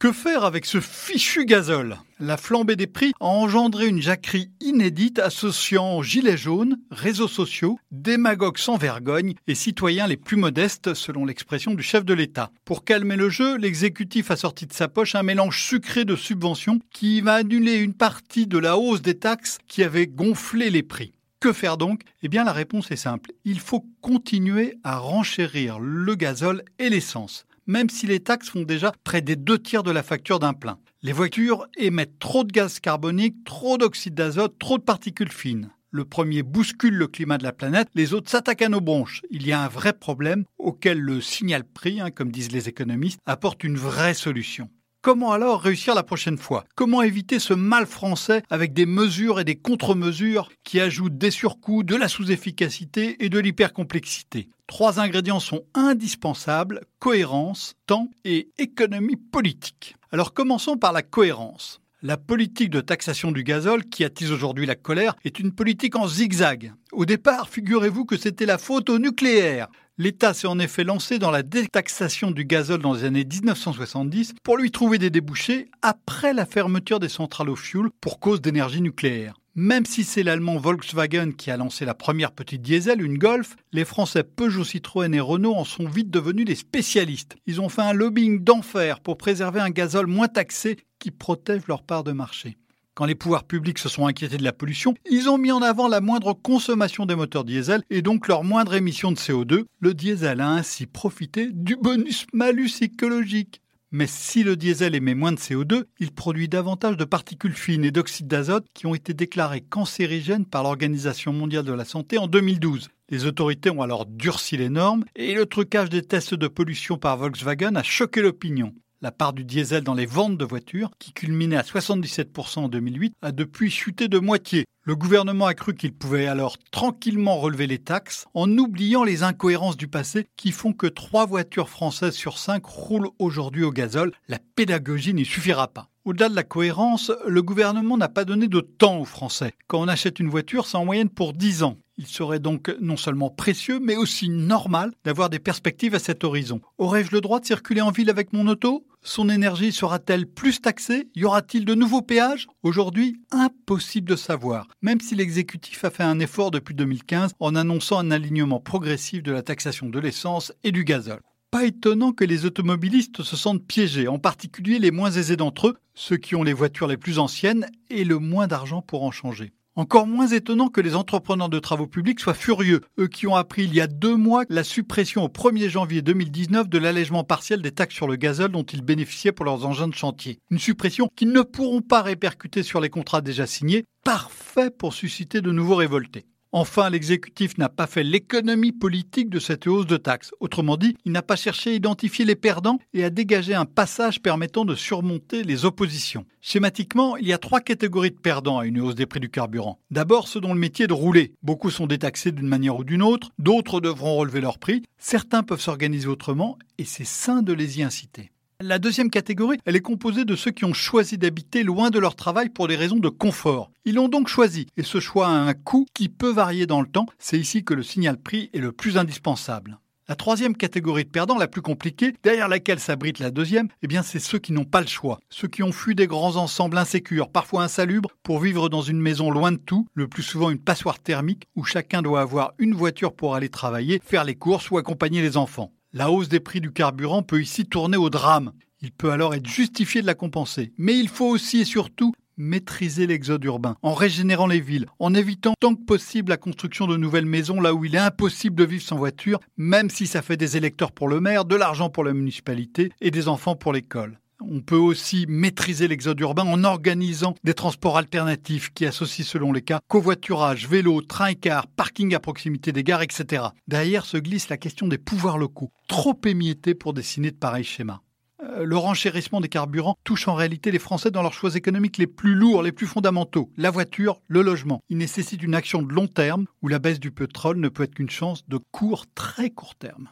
Que faire avec ce fichu gazole? La flambée des prix a engendré une jacquerie inédite associant gilets jaunes, réseaux sociaux, démagogues sans vergogne et citoyens les plus modestes selon l'expression du chef de l'État. Pour calmer le jeu, l'exécutif a sorti de sa poche un mélange sucré de subventions qui va annuler une partie de la hausse des taxes qui avait gonflé les prix. Que faire donc? Eh bien la réponse est simple. Il faut continuer à renchérir le gazole et l'essence même si les taxes font déjà près des deux tiers de la facture d'un plein. Les voitures émettent trop de gaz carbonique, trop d'oxyde d'azote, trop de particules fines. Le premier bouscule le climat de la planète, les autres s'attaquent à nos bronches. Il y a un vrai problème auquel le signal prix, hein, comme disent les économistes, apporte une vraie solution. Comment alors réussir la prochaine fois? Comment éviter ce mal français avec des mesures et des contre-mesures qui ajoutent des surcoûts, de la sous-efficacité et de l'hypercomplexité? Trois ingrédients sont indispensables, cohérence, temps et économie politique. Alors commençons par la cohérence. La politique de taxation du gazole, qui attise aujourd'hui la colère, est une politique en zigzag. Au départ, figurez-vous que c'était la faute au nucléaire. L'État s'est en effet lancé dans la détaxation du gazole dans les années 1970 pour lui trouver des débouchés après la fermeture des centrales au fioul pour cause d'énergie nucléaire. Même si c'est l'allemand Volkswagen qui a lancé la première petite diesel, une Golf, les Français Peugeot, Citroën et Renault en sont vite devenus des spécialistes. Ils ont fait un lobbying d'enfer pour préserver un gazole moins taxé qui protège leur part de marché. Quand les pouvoirs publics se sont inquiétés de la pollution, ils ont mis en avant la moindre consommation des moteurs diesel et donc leur moindre émission de CO2. Le diesel a ainsi profité du bonus-malus écologique. Mais si le diesel émet moins de CO2, il produit davantage de particules fines et d'oxyde d'azote qui ont été déclarés cancérigènes par l'Organisation mondiale de la santé en 2012. Les autorités ont alors durci les normes et le trucage des tests de pollution par Volkswagen a choqué l'opinion. La part du diesel dans les ventes de voitures, qui culminait à 77% en 2008, a depuis chuté de moitié. Le gouvernement a cru qu'il pouvait alors tranquillement relever les taxes en oubliant les incohérences du passé qui font que trois voitures françaises sur cinq roulent aujourd'hui au gazole. La pédagogie n'y suffira pas. Au-delà de la cohérence, le gouvernement n'a pas donné de temps aux Français. Quand on achète une voiture, c'est en moyenne pour 10 ans. Il serait donc non seulement précieux, mais aussi normal d'avoir des perspectives à cet horizon. Aurais-je le droit de circuler en ville avec mon auto? Son énergie sera-t-elle plus taxée? Y aura-t-il de nouveaux péages? Aujourd'hui, impossible de savoir, même si l'exécutif a fait un effort depuis 2015 en annonçant un alignement progressif de la taxation de l'essence et du gazole. Pas étonnant que les automobilistes se sentent piégés, en particulier les moins aisés d'entre eux, ceux qui ont les voitures les plus anciennes et le moins d'argent pour en changer. Encore moins étonnant que les entrepreneurs de travaux publics soient furieux, eux qui ont appris il y a deux mois la suppression au 1er janvier 2019 de l'allègement partiel des taxes sur le gazole dont ils bénéficiaient pour leurs engins de chantier. Une suppression qu'ils ne pourront pas répercuter sur les contrats déjà signés, parfait pour susciter de nouveaux révoltés. Enfin, l'exécutif n'a pas fait l'économie politique de cette hausse de taxes. Autrement dit, il n'a pas cherché à identifier les perdants et à dégager un passage permettant de surmonter les oppositions. Schématiquement, il y a trois catégories de perdants à une hausse des prix du carburant. D'abord, ceux dont le métier est de rouler. Beaucoup sont détaxés d'une manière ou d'une autre, d'autres devront relever leur prix, certains peuvent s'organiser autrement et c'est sain de les y inciter. La deuxième catégorie, elle est composée de ceux qui ont choisi d'habiter loin de leur travail pour des raisons de confort. Ils l'ont donc choisi, et ce choix a un coût qui peut varier dans le temps. C'est ici que le signal prix est le plus indispensable. La troisième catégorie de perdants, la plus compliquée, derrière laquelle s'abrite la deuxième, eh bien c'est ceux qui n'ont pas le choix. Ceux qui ont fui des grands ensembles insécures, parfois insalubres, pour vivre dans une maison loin de tout, le plus souvent une passoire thermique, où chacun doit avoir une voiture pour aller travailler, faire les courses ou accompagner les enfants. La hausse des prix du carburant peut ici tourner au drame. Il peut alors être justifié de la compenser. Mais il faut aussi et surtout maîtriser l'exode urbain, en régénérant les villes, en évitant tant que possible la construction de nouvelles maisons là où il est impossible de vivre sans voiture, même si ça fait des électeurs pour le maire, de l'argent pour la municipalité et des enfants pour l'école. On peut aussi maîtriser l'exode urbain en organisant des transports alternatifs qui associent selon les cas covoiturage, vélo, train-car, parking à proximité des gares, etc. Derrière se glisse la question des pouvoirs locaux, trop émiettés pour dessiner de pareils schémas. Euh, le renchérissement des carburants touche en réalité les Français dans leurs choix économiques les plus lourds, les plus fondamentaux, la voiture, le logement. Il nécessite une action de long terme où la baisse du pétrole ne peut être qu'une chance de court, très court terme.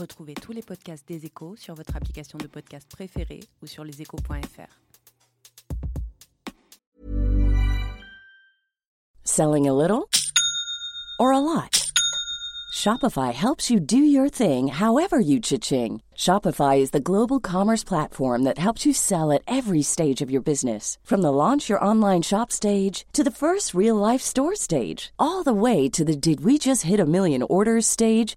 Retrouvez tous les podcasts des échos sur votre application de podcast préférée ou sur leséchos.fr. Selling a little or a lot? Shopify helps you do your thing however you cha-ching. Shopify is the global commerce platform that helps you sell at every stage of your business. From the launch your online shop stage to the first real life store stage, all the way to the did we just hit a million orders stage.